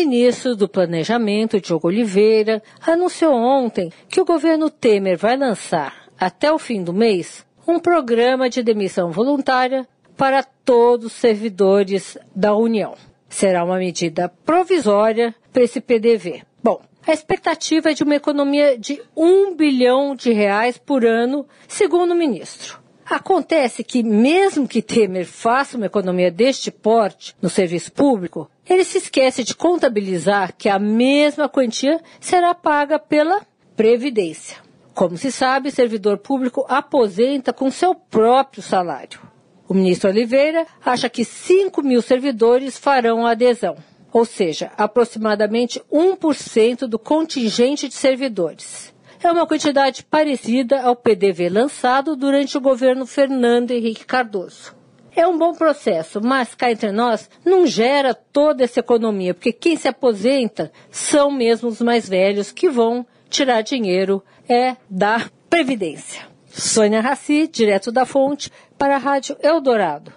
ministro do Planejamento, Diogo Oliveira, anunciou ontem que o governo Temer vai lançar, até o fim do mês, um programa de demissão voluntária para todos os servidores da União. Será uma medida provisória para esse PDV. Bom, a expectativa é de uma economia de um bilhão de reais por ano, segundo o ministro. Acontece que, mesmo que Temer faça uma economia deste porte no serviço público, ele se esquece de contabilizar que a mesma quantia será paga pela Previdência. Como se sabe, servidor público aposenta com seu próprio salário. O ministro Oliveira acha que 5 mil servidores farão a adesão, ou seja, aproximadamente 1% do contingente de servidores é uma quantidade parecida ao PDV lançado durante o governo Fernando Henrique Cardoso. É um bom processo, mas cá entre nós não gera toda essa economia, porque quem se aposenta são mesmo os mais velhos que vão tirar dinheiro é da Previdência. Sônia Raci, direto da fonte, para a Rádio Eldorado.